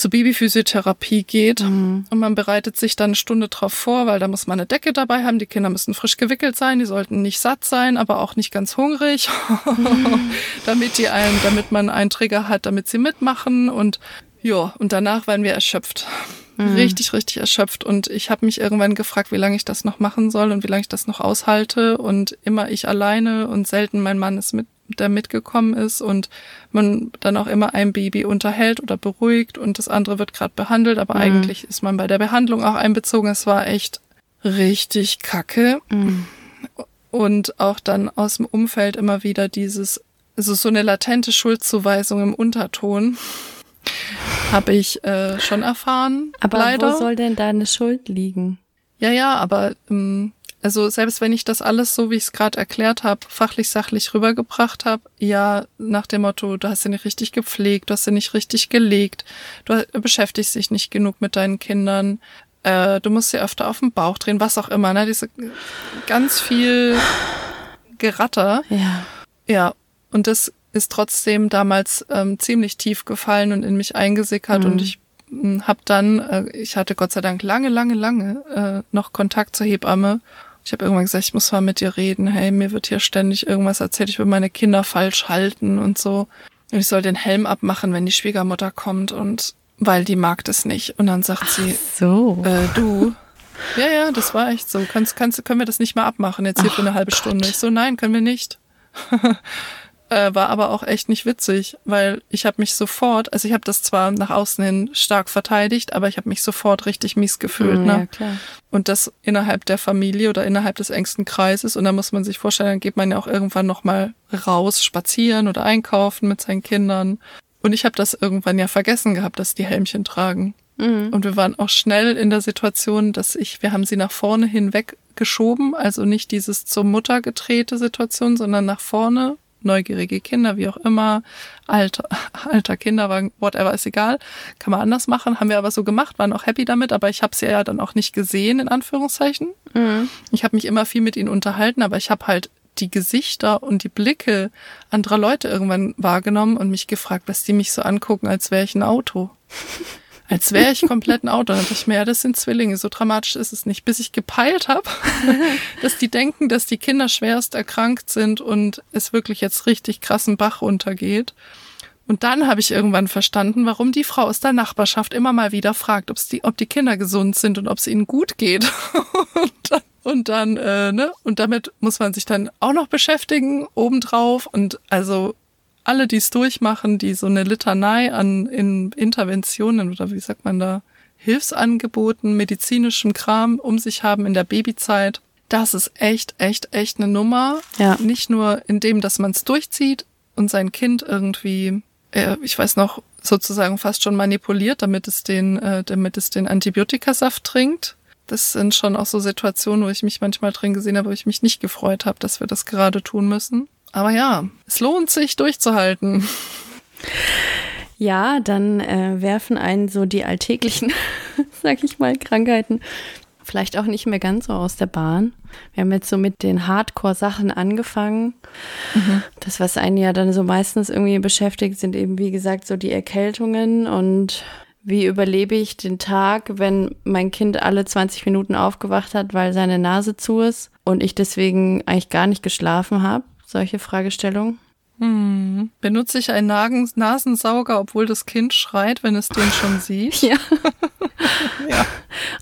zur Babyphysiotherapie geht mhm. und man bereitet sich dann eine Stunde drauf vor, weil da muss man eine Decke dabei haben, die Kinder müssen frisch gewickelt sein, die sollten nicht satt sein, aber auch nicht ganz hungrig, mhm. *laughs* damit die einen, damit man einen Trigger hat, damit sie mitmachen und Ja, und danach waren wir erschöpft. Mhm. Richtig, richtig erschöpft. Und ich habe mich irgendwann gefragt, wie lange ich das noch machen soll und wie lange ich das noch aushalte. Und immer ich alleine und selten mein Mann ist mit, der mitgekommen ist und man dann auch immer ein Baby unterhält oder beruhigt und das andere wird gerade behandelt, aber mhm. eigentlich ist man bei der Behandlung auch einbezogen. Es war echt richtig kacke. Mhm. Und auch dann aus dem Umfeld immer wieder dieses, also so eine latente Schuldzuweisung im Unterton habe ich äh, schon erfahren. Aber leider. wo soll denn deine Schuld liegen? Ja, ja, aber ähm, also selbst wenn ich das alles so, wie ich es gerade erklärt habe, fachlich, sachlich rübergebracht habe, ja, nach dem Motto, du hast sie nicht richtig gepflegt, du hast sie nicht richtig gelegt, du beschäftigst dich nicht genug mit deinen Kindern, äh, du musst sie öfter auf den Bauch drehen, was auch immer, ne? Diese ganz viel Geratter. Ja. Ja, und das ist trotzdem damals ähm, ziemlich tief gefallen und in mich eingesickert mhm. und ich hm, habe dann, äh, ich hatte Gott sei Dank lange, lange, lange äh, noch Kontakt zur Hebamme ich habe irgendwann gesagt, ich muss mal mit dir reden. Hey, mir wird hier ständig irgendwas erzählt, ich will meine Kinder falsch halten und so. Und ich soll den Helm abmachen, wenn die Schwiegermutter kommt und weil die mag das nicht. Und dann sagt Ach sie, so. Äh, du. Ja, ja, das war echt so. Kannst, kannst, können wir das nicht mal abmachen jetzt hier für eine halbe Gott. Stunde? Ich so, nein, können wir nicht. *laughs* Äh, war aber auch echt nicht witzig, weil ich habe mich sofort, also ich habe das zwar nach außen hin stark verteidigt, aber ich habe mich sofort richtig mies gefühlt. Mhm, ne? Ja, klar. Und das innerhalb der Familie oder innerhalb des engsten Kreises. Und da muss man sich vorstellen, dann geht man ja auch irgendwann nochmal raus, spazieren oder einkaufen mit seinen Kindern. Und ich habe das irgendwann ja vergessen gehabt, dass die Helmchen tragen. Mhm. Und wir waren auch schnell in der Situation, dass ich, wir haben sie nach vorne hinweg geschoben, also nicht dieses zur Mutter gedrehte Situation, sondern nach vorne neugierige Kinder, wie auch immer, alter, *laughs* alter Kinderwagen, whatever, ist egal. Kann man anders machen, haben wir aber so gemacht, waren auch happy damit, aber ich habe sie ja dann auch nicht gesehen, in Anführungszeichen. Mhm. Ich habe mich immer viel mit ihnen unterhalten, aber ich habe halt die Gesichter und die Blicke anderer Leute irgendwann wahrgenommen und mich gefragt, was die mich so angucken, als wäre ich ein Auto *laughs* als wäre ich komplett ein Auto. Dann dachte ich mir, ja, das sind Zwillinge, so dramatisch ist es nicht. Bis ich gepeilt habe, *laughs* dass die denken, dass die Kinder schwerst erkrankt sind und es wirklich jetzt richtig krassen Bach runtergeht. Und dann habe ich irgendwann verstanden, warum die Frau aus der Nachbarschaft immer mal wieder fragt, ob's die, ob die Kinder gesund sind und ob es ihnen gut geht. *laughs* und dann, und dann äh, ne? Und damit muss man sich dann auch noch beschäftigen, obendrauf. Und also alle, die es durchmachen, die so eine Litanei an in Interventionen oder wie sagt man da, Hilfsangeboten, medizinischem Kram um sich haben in der Babyzeit, das ist echt, echt, echt eine Nummer. Ja. Nicht nur in dem, dass man es durchzieht und sein Kind irgendwie, äh, ich weiß noch, sozusagen fast schon manipuliert, damit es den, äh, damit es den Antibiotikasaft trinkt. Das sind schon auch so Situationen, wo ich mich manchmal drin gesehen habe, wo ich mich nicht gefreut habe, dass wir das gerade tun müssen. Aber ja, es lohnt sich durchzuhalten. Ja, dann äh, werfen einen so die alltäglichen, *laughs* sag ich mal, Krankheiten vielleicht auch nicht mehr ganz so aus der Bahn. Wir haben jetzt so mit den Hardcore-Sachen angefangen. Mhm. Das, was einen ja dann so meistens irgendwie beschäftigt, sind eben, wie gesagt, so die Erkältungen und wie überlebe ich den Tag, wenn mein Kind alle 20 Minuten aufgewacht hat, weil seine Nase zu ist und ich deswegen eigentlich gar nicht geschlafen habe solche Fragestellungen. Hm. Benutze ich einen Nasensauger, obwohl das Kind schreit, wenn es den schon sieht? *laughs* ja. ja.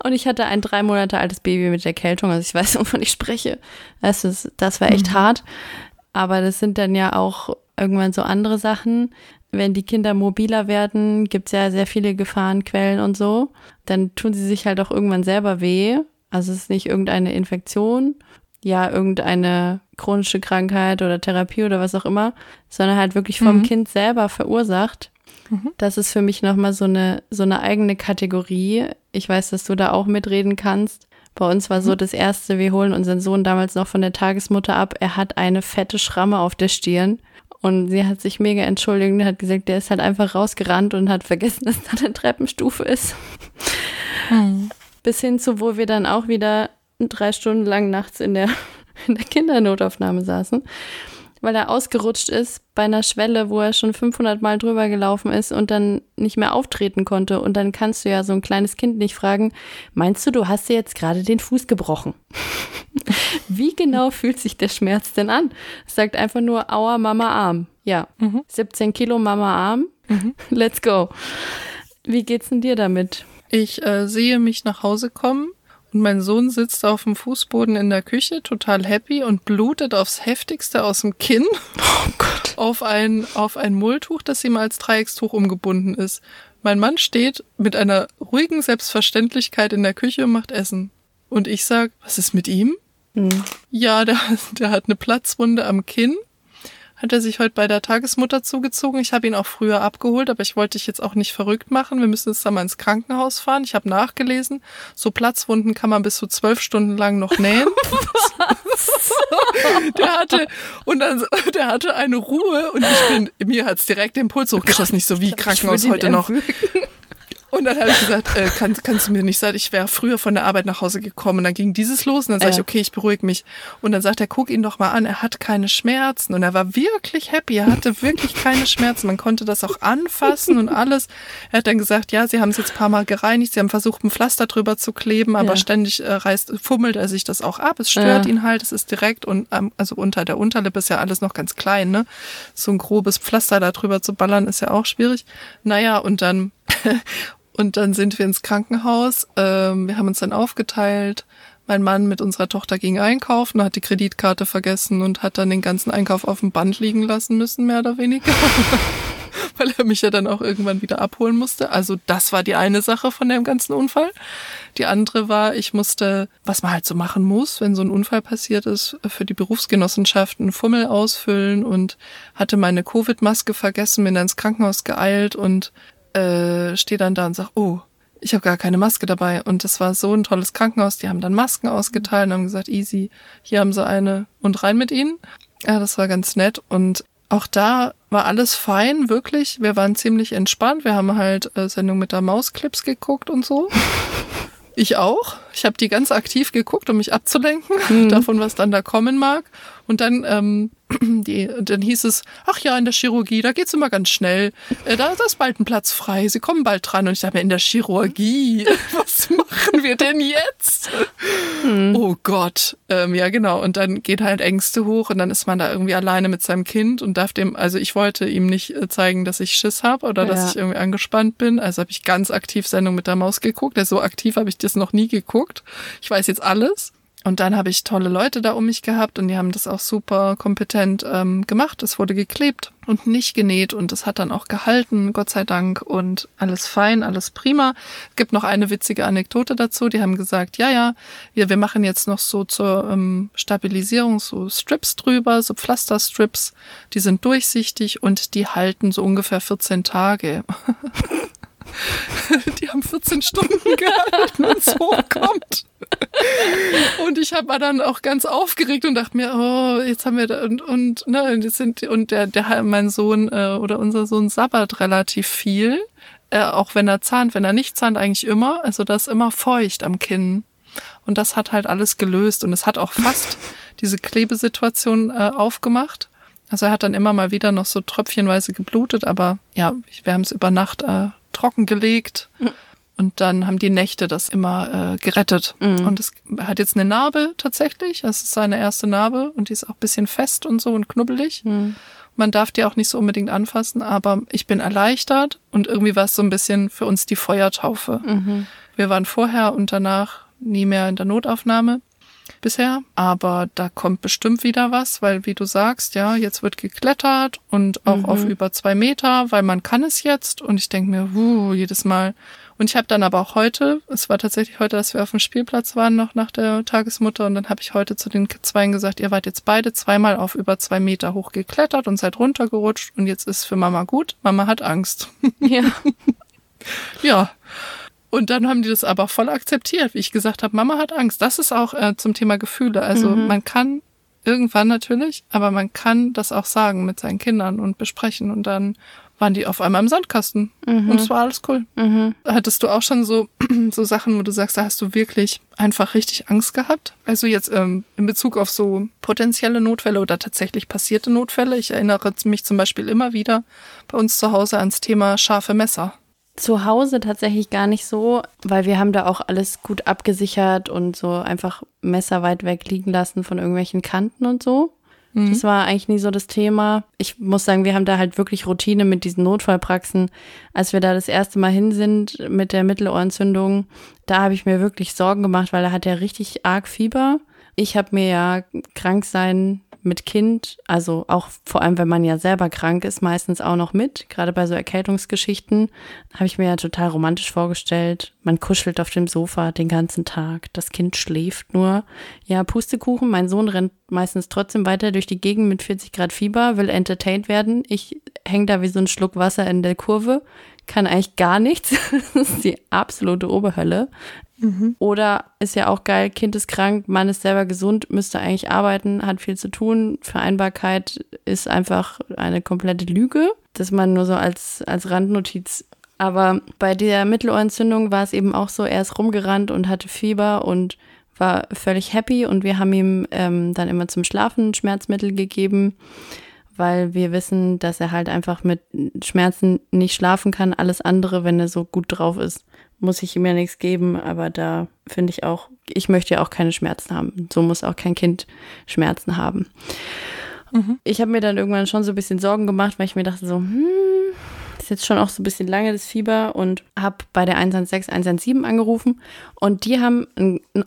Und ich hatte ein drei Monate altes Baby mit Erkältung, also ich weiß, wovon ich spreche. Das, ist, das war echt mhm. hart. Aber das sind dann ja auch irgendwann so andere Sachen. Wenn die Kinder mobiler werden, gibt es ja sehr viele Gefahrenquellen und so. Dann tun sie sich halt auch irgendwann selber weh. Also es ist nicht irgendeine Infektion, ja, irgendeine chronische Krankheit oder Therapie oder was auch immer, sondern halt wirklich vom mhm. Kind selber verursacht. Mhm. Das ist für mich nochmal so eine, so eine eigene Kategorie. Ich weiß, dass du da auch mitreden kannst. Bei uns war mhm. so das erste, wir holen unseren Sohn damals noch von der Tagesmutter ab. Er hat eine fette Schramme auf der Stirn. Und sie hat sich mega entschuldigt und hat gesagt, der ist halt einfach rausgerannt und hat vergessen, *laughs* dass da eine Treppenstufe ist. Mhm. Bis hin zu, wo wir dann auch wieder drei Stunden lang nachts in der *laughs* in der Kindernotaufnahme saßen, weil er ausgerutscht ist bei einer Schwelle, wo er schon 500 Mal drüber gelaufen ist und dann nicht mehr auftreten konnte. Und dann kannst du ja so ein kleines Kind nicht fragen, meinst du, du hast dir jetzt gerade den Fuß gebrochen? *laughs* Wie genau fühlt sich der Schmerz denn an? Es sagt einfach nur, aua, Mama Arm. Ja, mhm. 17 Kilo Mama Arm. Mhm. *laughs* Let's go. Wie geht's denn dir damit? Ich äh, sehe mich nach Hause kommen und mein Sohn sitzt auf dem Fußboden in der Küche, total happy und blutet aufs heftigste aus dem Kinn oh Gott. auf ein, auf ein Mulltuch, das ihm als Dreieckstuch umgebunden ist. Mein Mann steht mit einer ruhigen Selbstverständlichkeit in der Küche und macht Essen. Und ich sag, was ist mit ihm? Hm. Ja, der, der hat eine Platzwunde am Kinn hat er sich heute bei der Tagesmutter zugezogen. Ich habe ihn auch früher abgeholt, aber ich wollte dich jetzt auch nicht verrückt machen. Wir müssen jetzt da mal ins Krankenhaus fahren. Ich habe nachgelesen, so Platzwunden kann man bis zu zwölf Stunden lang noch nähen. *laughs* *laughs* der hatte und dann der hatte eine Ruhe und ich bin mir hat's direkt den Puls hochgeschossen. Nicht so wie Krankenhaus heute noch. Und dann habe ich gesagt, äh, kann, kannst du mir nicht sagen, ich wäre früher von der Arbeit nach Hause gekommen. Und dann ging dieses los und dann sage ich, okay, ich beruhige mich. Und dann sagt er, guck ihn doch mal an, er hat keine Schmerzen. Und er war wirklich happy, er hatte wirklich keine Schmerzen. Man konnte das auch anfassen und alles. Er hat dann gesagt, ja, sie haben es jetzt ein paar Mal gereinigt, sie haben versucht, ein Pflaster drüber zu kleben, aber ja. ständig äh, reißt, fummelt er sich das auch ab. Es stört ja. ihn halt, es ist direkt und ähm, also unter der Unterlippe ist ja alles noch ganz klein, ne? So ein grobes Pflaster da drüber zu ballern, ist ja auch schwierig. Naja, und dann *laughs* Und dann sind wir ins Krankenhaus. Ähm, wir haben uns dann aufgeteilt. Mein Mann mit unserer Tochter ging einkaufen, hat die Kreditkarte vergessen und hat dann den ganzen Einkauf auf dem Band liegen lassen müssen, mehr oder weniger. *laughs* Weil er mich ja dann auch irgendwann wieder abholen musste. Also das war die eine Sache von dem ganzen Unfall. Die andere war, ich musste, was man halt so machen muss, wenn so ein Unfall passiert ist, für die Berufsgenossenschaften Fummel ausfüllen und hatte meine Covid-Maske vergessen, bin dann ins Krankenhaus geeilt und äh, stehe dann da und sag, oh, ich habe gar keine Maske dabei. Und das war so ein tolles Krankenhaus. Die haben dann Masken ausgeteilt und haben gesagt, easy, hier haben sie eine und rein mit ihnen. Ja, das war ganz nett. Und auch da war alles fein, wirklich. Wir waren ziemlich entspannt. Wir haben halt äh, Sendung mit der Mausclips geguckt und so. *laughs* Ich auch. Ich habe die ganz aktiv geguckt, um mich abzulenken *laughs* mhm. davon, was dann da kommen mag. Und dann, ähm, *clears throat* die, dann hieß es, ach ja, in der Chirurgie, da geht's immer ganz schnell. Äh, da, da ist bald ein Platz frei. Sie kommen bald dran. Und ich dachte mir, in der Chirurgie, *laughs* was machen wir denn jetzt? Hm. Oh Gott. Ähm, ja, genau. Und dann geht halt Ängste hoch und dann ist man da irgendwie alleine mit seinem Kind und darf dem, also ich wollte ihm nicht äh, zeigen, dass ich Schiss habe oder ja. dass ich irgendwie angespannt bin. Also habe ich ganz aktiv Sendung mit der Maus geguckt. Ja, so aktiv habe ich das noch nie geguckt. Ich weiß jetzt alles. Und dann habe ich tolle Leute da um mich gehabt und die haben das auch super kompetent ähm, gemacht. Es wurde geklebt und nicht genäht und es hat dann auch gehalten, Gott sei Dank. Und alles fein, alles prima. Es gibt noch eine witzige Anekdote dazu. Die haben gesagt, ja, ja, wir, wir machen jetzt noch so zur ähm, Stabilisierung so Strips drüber, so Pflasterstrips. Die sind durchsichtig und die halten so ungefähr 14 Tage. *laughs* *laughs* die haben 14 Stunden gehalten, wenn es hochkommt. Und ich war dann auch ganz aufgeregt und dachte mir, oh, jetzt haben wir da und und ne, jetzt sind und der der mein Sohn äh, oder unser Sohn sabbert relativ viel, äh, auch wenn er zahnt, wenn er nicht zahnt eigentlich immer, also das ist immer feucht am Kinn. Und das hat halt alles gelöst und es hat auch fast *laughs* diese Klebesituation äh, aufgemacht. Also er hat dann immer mal wieder noch so tröpfchenweise geblutet, aber ja, wir haben es über Nacht äh, trockengelegt. Mhm. Und dann haben die Nächte das immer äh, gerettet. Mhm. Und es hat jetzt eine Narbe tatsächlich. Das ist seine erste Narbe und die ist auch ein bisschen fest und so und knubbelig. Mhm. Man darf die auch nicht so unbedingt anfassen, aber ich bin erleichtert und irgendwie war es so ein bisschen für uns die Feuertaufe. Mhm. Wir waren vorher und danach nie mehr in der Notaufnahme bisher, aber da kommt bestimmt wieder was, weil wie du sagst, ja, jetzt wird geklettert und auch mhm. auf über zwei Meter, weil man kann es jetzt und ich denke mir, wuh, jedes Mal. Und ich habe dann aber auch heute, es war tatsächlich heute, dass wir auf dem Spielplatz waren, noch nach der Tagesmutter und dann habe ich heute zu den Zweien gesagt, ihr wart jetzt beide zweimal auf über zwei Meter hoch geklettert und seid runtergerutscht und jetzt ist für Mama gut, Mama hat Angst. Ja. *laughs* ja. Und dann haben die das aber voll akzeptiert, wie ich gesagt habe, Mama hat Angst. Das ist auch äh, zum Thema Gefühle. Also mhm. man kann irgendwann natürlich, aber man kann das auch sagen mit seinen Kindern und besprechen. Und dann waren die auf einmal im Sandkasten mhm. und es war alles cool. Mhm. Hattest du auch schon so, *clears throat* so Sachen, wo du sagst, da hast du wirklich einfach richtig Angst gehabt? Also jetzt ähm, in Bezug auf so potenzielle Notfälle oder tatsächlich passierte Notfälle. Ich erinnere mich zum Beispiel immer wieder bei uns zu Hause ans Thema scharfe Messer. Zu Hause tatsächlich gar nicht so, weil wir haben da auch alles gut abgesichert und so einfach Messer weit weg liegen lassen von irgendwelchen Kanten und so. Mhm. Das war eigentlich nie so das Thema. Ich muss sagen, wir haben da halt wirklich Routine mit diesen Notfallpraxen. Als wir da das erste Mal hin sind mit der Mittelohrentzündung, da habe ich mir wirklich Sorgen gemacht, weil er hat ja richtig arg Fieber. Ich habe mir ja krank sein mit Kind, also auch vor allem, wenn man ja selber krank ist, meistens auch noch mit. Gerade bei so Erkältungsgeschichten habe ich mir ja total romantisch vorgestellt. Man kuschelt auf dem Sofa den ganzen Tag, das Kind schläft nur. Ja, Pustekuchen, mein Sohn rennt meistens trotzdem weiter durch die Gegend mit 40 Grad Fieber, will entertained werden. Ich hänge da wie so ein Schluck Wasser in der Kurve, kann eigentlich gar nichts. *laughs* das ist die absolute Oberhölle. Mhm. Oder ist ja auch geil, Kind ist krank, Mann ist selber gesund, müsste eigentlich arbeiten, hat viel zu tun. Vereinbarkeit ist einfach eine komplette Lüge. dass man nur so als, als Randnotiz. Aber bei der Mittelohrentzündung war es eben auch so, er ist rumgerannt und hatte Fieber und war völlig happy und wir haben ihm ähm, dann immer zum Schlafen Schmerzmittel gegeben, weil wir wissen, dass er halt einfach mit Schmerzen nicht schlafen kann. Alles andere, wenn er so gut drauf ist, muss ich ihm ja nichts geben, aber da finde ich auch, ich möchte ja auch keine Schmerzen haben. So muss auch kein Kind Schmerzen haben. Mhm. Ich habe mir dann irgendwann schon so ein bisschen Sorgen gemacht, weil ich mir dachte so, hm, jetzt schon auch so ein bisschen lange das Fieber und habe bei der 116 117 angerufen und die haben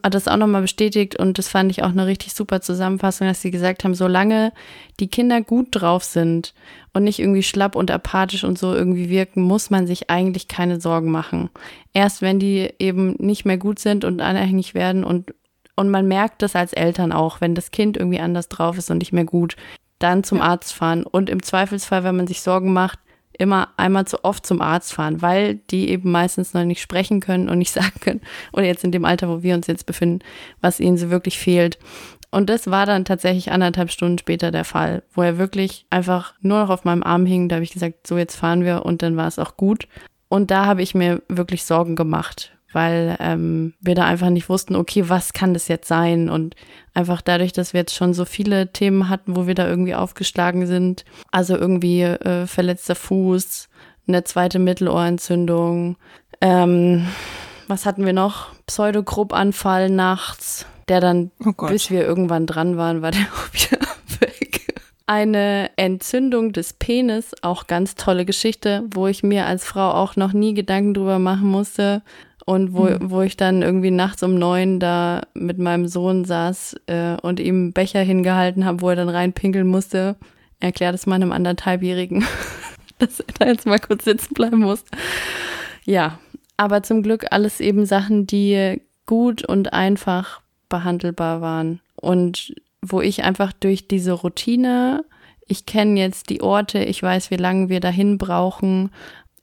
das auch nochmal bestätigt und das fand ich auch eine richtig super Zusammenfassung, dass sie gesagt haben, solange die Kinder gut drauf sind und nicht irgendwie schlapp und apathisch und so irgendwie wirken, muss man sich eigentlich keine Sorgen machen. Erst wenn die eben nicht mehr gut sind und anhängig werden und und man merkt das als Eltern auch, wenn das Kind irgendwie anders drauf ist und nicht mehr gut, dann zum. Arzt fahren. Und im Zweifelsfall, wenn man sich Sorgen macht, immer einmal zu oft zum Arzt fahren, weil die eben meistens noch nicht sprechen können und nicht *laughs* sagen können, oder jetzt in dem Alter, wo wir uns jetzt befinden, was ihnen so wirklich fehlt. Und das war dann tatsächlich anderthalb Stunden später der Fall, wo er wirklich einfach nur noch auf meinem Arm hing. Da habe ich gesagt, so jetzt fahren wir und dann war es auch gut. Und da habe ich mir wirklich Sorgen gemacht, weil ähm, wir da einfach nicht wussten, okay, was kann das jetzt sein? Und einfach dadurch, dass wir jetzt schon so viele Themen hatten, wo wir da irgendwie aufgeschlagen sind, also irgendwie äh, verletzter Fuß, eine zweite Mittelohrentzündung, ähm, was hatten wir noch? Pseudogruppanfall nachts, der dann, oh bis wir irgendwann dran waren, war der *laughs* auch wieder weg. Eine Entzündung des Penis, auch ganz tolle Geschichte, wo ich mir als Frau auch noch nie Gedanken drüber machen musste, und wo, mhm. wo ich dann irgendwie nachts um neun da mit meinem Sohn saß äh, und ihm einen Becher hingehalten habe, wo er dann reinpinkeln musste. Erklärt es meinem anderthalbjährigen, *laughs* dass er da jetzt mal kurz sitzen bleiben muss. Ja, aber zum Glück alles eben Sachen, die gut und einfach behandelbar waren. Und wo ich einfach durch diese Routine, ich kenne jetzt die Orte, ich weiß, wie lange wir dahin brauchen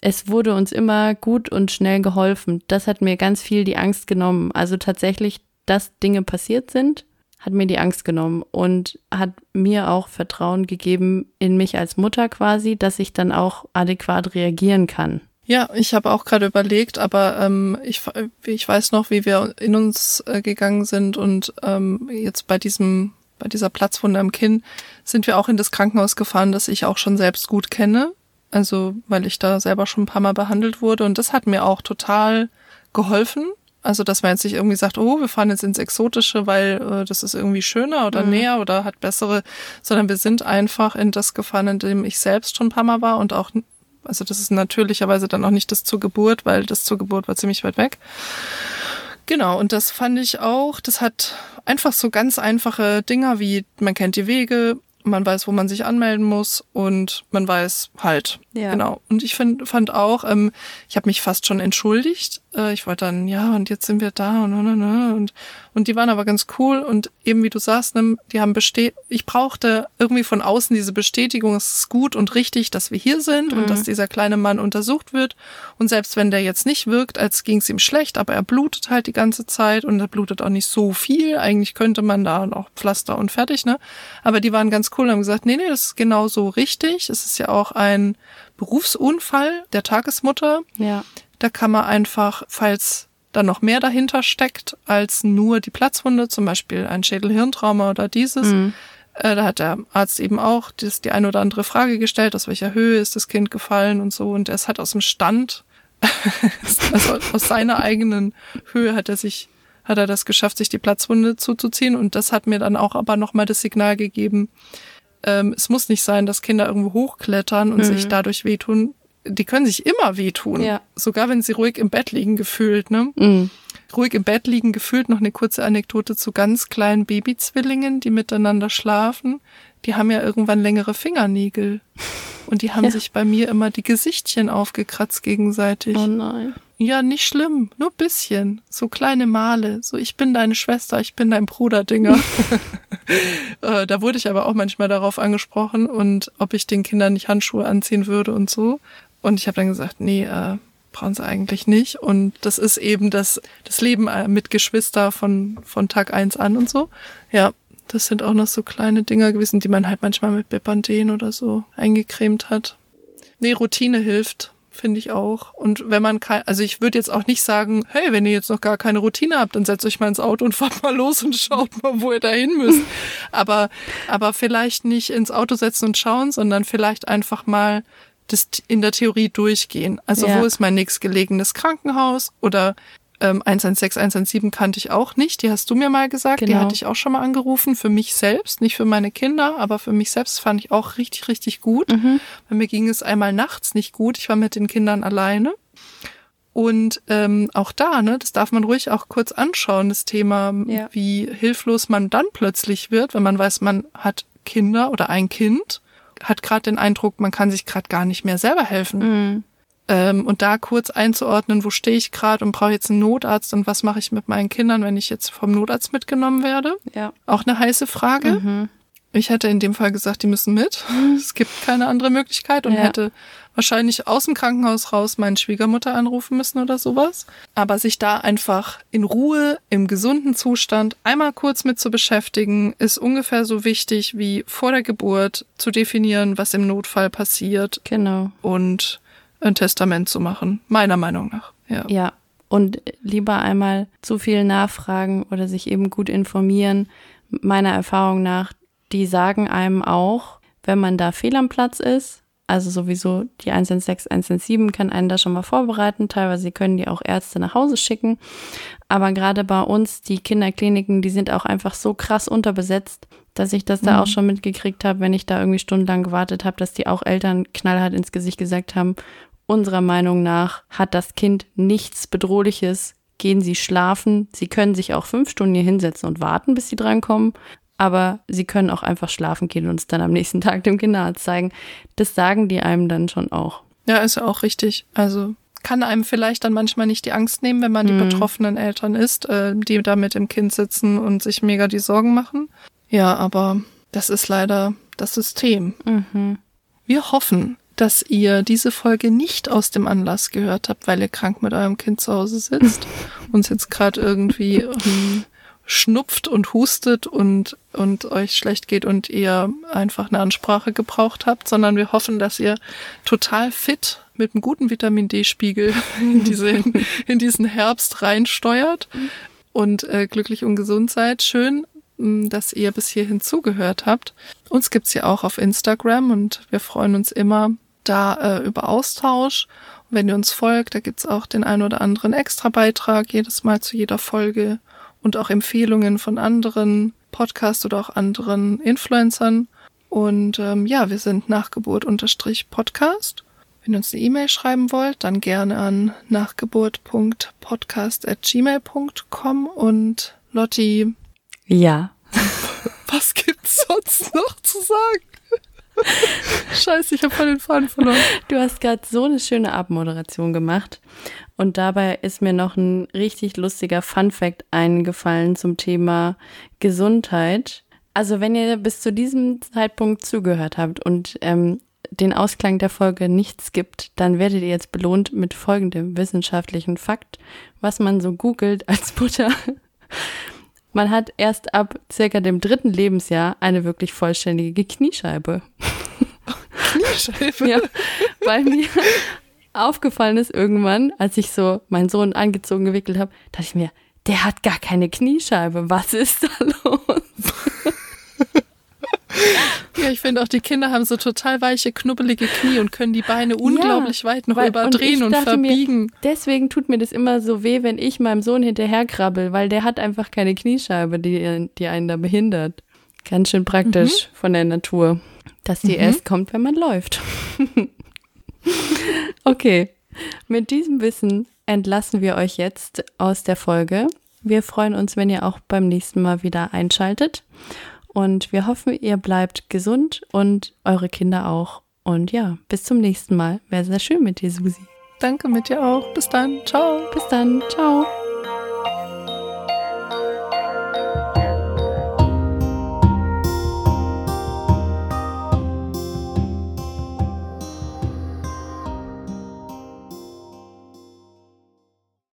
es wurde uns immer gut und schnell geholfen. Das hat mir ganz viel die Angst genommen. Also tatsächlich, dass Dinge passiert sind, hat mir die Angst genommen und hat mir auch Vertrauen gegeben in mich als Mutter quasi, dass ich dann auch adäquat reagieren kann. Ja, ich habe auch gerade überlegt, aber ähm, ich, ich weiß noch, wie wir in uns äh, gegangen sind und ähm, jetzt bei diesem bei dieser Platzwunde am Kinn sind wir auch in das Krankenhaus gefahren, das ich auch schon selbst gut kenne. Also, weil ich da selber schon ein paar Mal behandelt wurde und das hat mir auch total geholfen. Also, dass man jetzt nicht irgendwie sagt, oh, wir fahren jetzt ins Exotische, weil äh, das ist irgendwie schöner oder mhm. näher oder hat bessere, sondern wir sind einfach in das gefahren, in dem ich selbst schon ein paar Mal war und auch, also das ist natürlicherweise dann auch nicht das zur Geburt, weil das zur Geburt war ziemlich weit weg. Genau, und das fand ich auch, das hat einfach so ganz einfache Dinger wie, man kennt die Wege, man weiß, wo man sich anmelden muss und man weiß halt. Ja. Genau. Und ich find, fand auch, ähm, ich habe mich fast schon entschuldigt. Äh, ich wollte dann, ja, und jetzt sind wir da und, und, und, und und die waren aber ganz cool und eben wie du sagst, ne, die haben bestät ich brauchte irgendwie von außen diese Bestätigung, es ist gut und richtig, dass wir hier sind mhm. und dass dieser kleine Mann untersucht wird. Und selbst wenn der jetzt nicht wirkt, als ging es ihm schlecht, aber er blutet halt die ganze Zeit und er blutet auch nicht so viel. Eigentlich könnte man da noch Pflaster und fertig, ne? Aber die waren ganz cool und haben gesagt, nee, nee, das ist genau so richtig. Es ist ja auch ein Berufsunfall der Tagesmutter. Ja. Da kann man einfach, falls dann noch mehr dahinter steckt als nur die Platzwunde, zum Beispiel ein Schädelhirntrauma oder dieses. Mhm. Äh, da hat der Arzt eben auch das, die eine oder andere Frage gestellt, aus welcher Höhe ist das Kind gefallen und so. Und er halt aus dem Stand, *laughs* also aus seiner eigenen Höhe hat er sich hat er das geschafft, sich die Platzwunde zuzuziehen. Und das hat mir dann auch aber nochmal das Signal gegeben, ähm, es muss nicht sein, dass Kinder irgendwo hochklettern und mhm. sich dadurch wehtun. Die können sich immer wehtun. Ja. Sogar wenn sie ruhig im Bett liegen, gefühlt, ne? Mhm. Ruhig im Bett liegen, gefühlt noch eine kurze Anekdote zu ganz kleinen Babyzwillingen, die miteinander schlafen. Die haben ja irgendwann längere Fingernägel. Und die haben ja. sich bei mir immer die Gesichtchen aufgekratzt gegenseitig. Oh nein. Ja, nicht schlimm, nur bisschen. So kleine Male. So, ich bin deine Schwester, ich bin dein Bruder, Dinger. *laughs* *laughs* äh, da wurde ich aber auch manchmal darauf angesprochen und ob ich den Kindern nicht Handschuhe anziehen würde und so. Und ich habe dann gesagt, nee, äh, brauchen sie eigentlich nicht. Und das ist eben das, das Leben äh, mit Geschwister von, von Tag eins an und so. Ja, das sind auch noch so kleine Dinger gewesen, die man halt manchmal mit Bepanthen oder so eingecremt hat. Nee, Routine hilft, finde ich auch. Und wenn man kein, also ich würde jetzt auch nicht sagen, hey, wenn ihr jetzt noch gar keine Routine habt, dann setzt euch mal ins Auto und *laughs* fahrt mal los und schaut mal, wo ihr dahin müsst. *laughs* aber, aber vielleicht nicht ins Auto setzen und schauen, sondern vielleicht einfach mal das in der Theorie durchgehen. Also ja. wo ist mein nächstgelegenes Krankenhaus oder ähm, 116, 117 kannte ich auch nicht. Die hast du mir mal gesagt. Genau. Die hatte ich auch schon mal angerufen. Für mich selbst, nicht für meine Kinder, aber für mich selbst fand ich auch richtig, richtig gut. Mhm. Bei mir ging es einmal nachts nicht gut. Ich war mit den Kindern alleine. Und ähm, auch da, ne, das darf man ruhig auch kurz anschauen, das Thema, ja. wie hilflos man dann plötzlich wird, wenn man weiß, man hat Kinder oder ein Kind, hat gerade den Eindruck, man kann sich gerade gar nicht mehr selber helfen. Mhm. Ähm, und da kurz einzuordnen, wo stehe ich gerade und brauche jetzt einen Notarzt und was mache ich mit meinen Kindern, wenn ich jetzt vom Notarzt mitgenommen werde. Ja. Auch eine heiße Frage. Mhm. Ich hätte in dem Fall gesagt, die müssen mit. *laughs* Es gibt keine andere Möglichkeit und ja. hätte wahrscheinlich aus dem Krankenhaus raus meine Schwiegermutter anrufen müssen oder sowas. Aber sich da einfach in Ruhe, im gesunden Zustand einmal kurz mit zu beschäftigen, ist ungefähr so wichtig wie vor der Geburt zu definieren, was im Notfall passiert. Genau. Und ein Testament zu machen, meiner Meinung nach. Ja. ja. Und lieber einmal zu viel nachfragen oder sich eben gut informieren. Meiner Erfahrung nach, die sagen einem auch, wenn man da fehl am Platz ist, also sowieso die 116, 117 kann einen da schon mal vorbereiten. Teilweise können die auch Ärzte nach Hause schicken. Aber gerade bei uns, die Kinderkliniken, die sind auch einfach so krass unterbesetzt, dass ich das mhm. da auch schon mitgekriegt habe, wenn ich da irgendwie stundenlang gewartet habe, dass die auch Eltern knallhart ins Gesicht gesagt haben, Unserer Meinung nach hat das Kind nichts Bedrohliches. Gehen Sie schlafen. Sie können sich auch fünf Stunden hier hinsetzen und warten, bis Sie drankommen. Aber Sie können auch einfach schlafen gehen und es dann am nächsten Tag dem Kinderarzt zeigen. Das sagen die einem dann schon auch. Ja, ist ja auch richtig. Also kann einem vielleicht dann manchmal nicht die Angst nehmen, wenn man die mhm. betroffenen Eltern ist, äh, die da mit dem Kind sitzen und sich mega die Sorgen machen. Ja, aber das ist leider das System. Mhm. Wir hoffen, dass ihr diese Folge nicht aus dem Anlass gehört habt, weil ihr krank mit eurem Kind zu Hause sitzt *laughs* und jetzt gerade irgendwie ähm, schnupft und hustet und, und euch schlecht geht und ihr einfach eine Ansprache gebraucht habt, sondern wir hoffen, dass ihr total fit mit einem guten Vitamin D-Spiegel *laughs* in, diese, in diesen Herbst reinsteuert und äh, glücklich und gesund seid. Schön, dass ihr bis hierhin zugehört habt. Uns gibt's ja auch auf Instagram und wir freuen uns immer, da äh, über Austausch. Wenn ihr uns folgt, da gibt's auch den ein oder anderen Extra-Beitrag jedes Mal zu jeder Folge und auch Empfehlungen von anderen Podcasts oder auch anderen Influencern. Und ähm, ja, wir sind Nachgeburt-Podcast. Wenn ihr uns eine E-Mail schreiben wollt, dann gerne an nachgeburt.podcast.gmail.com und Lotti. Ja. *laughs* Was gibt's sonst noch zu sagen? *laughs* Scheiße, ich habe voll den Faden verloren. Du hast gerade so eine schöne Abmoderation gemacht. Und dabei ist mir noch ein richtig lustiger Fun-Fact eingefallen zum Thema Gesundheit. Also, wenn ihr bis zu diesem Zeitpunkt zugehört habt und ähm, den Ausklang der Folge nichts gibt, dann werdet ihr jetzt belohnt mit folgendem wissenschaftlichen Fakt, was man so googelt als Mutter. *laughs* Man hat erst ab circa dem dritten Lebensjahr eine wirklich vollständige Kniescheibe. Kniescheibe? ja, weil mir *laughs* aufgefallen ist irgendwann, als ich so meinen Sohn angezogen gewickelt habe, dachte ich mir, der hat gar keine Kniescheibe. Was ist da los? ja, ich finde auch, die Kinder haben so total weiche, knubbelige Knie und können die Beine unglaublich ja, weit noch weil, überdrehen und, und verbiegen. Mir, deswegen tut mir das immer so weh, wenn ich meinem Sohn hinterherkrabbel, weil der hat einfach keine Kniescheibe, die, die einen da behindert. Ganz schön praktisch mhm. von der Natur, dass die mhm. erst kommt, wenn man läuft. *laughs* okay, mit diesem Wissen entlassen wir euch jetzt aus der Folge. Wir freuen uns, wenn ihr auch beim nächsten Mal wieder einschaltet. Und wir hoffen, ihr bleibt gesund und eure Kinder auch. Und ja, bis zum nächsten Mal. Wäre sehr schön mit dir, Susi. Danke mit dir auch. Bis dann. Ciao. Bis dann. Ciao.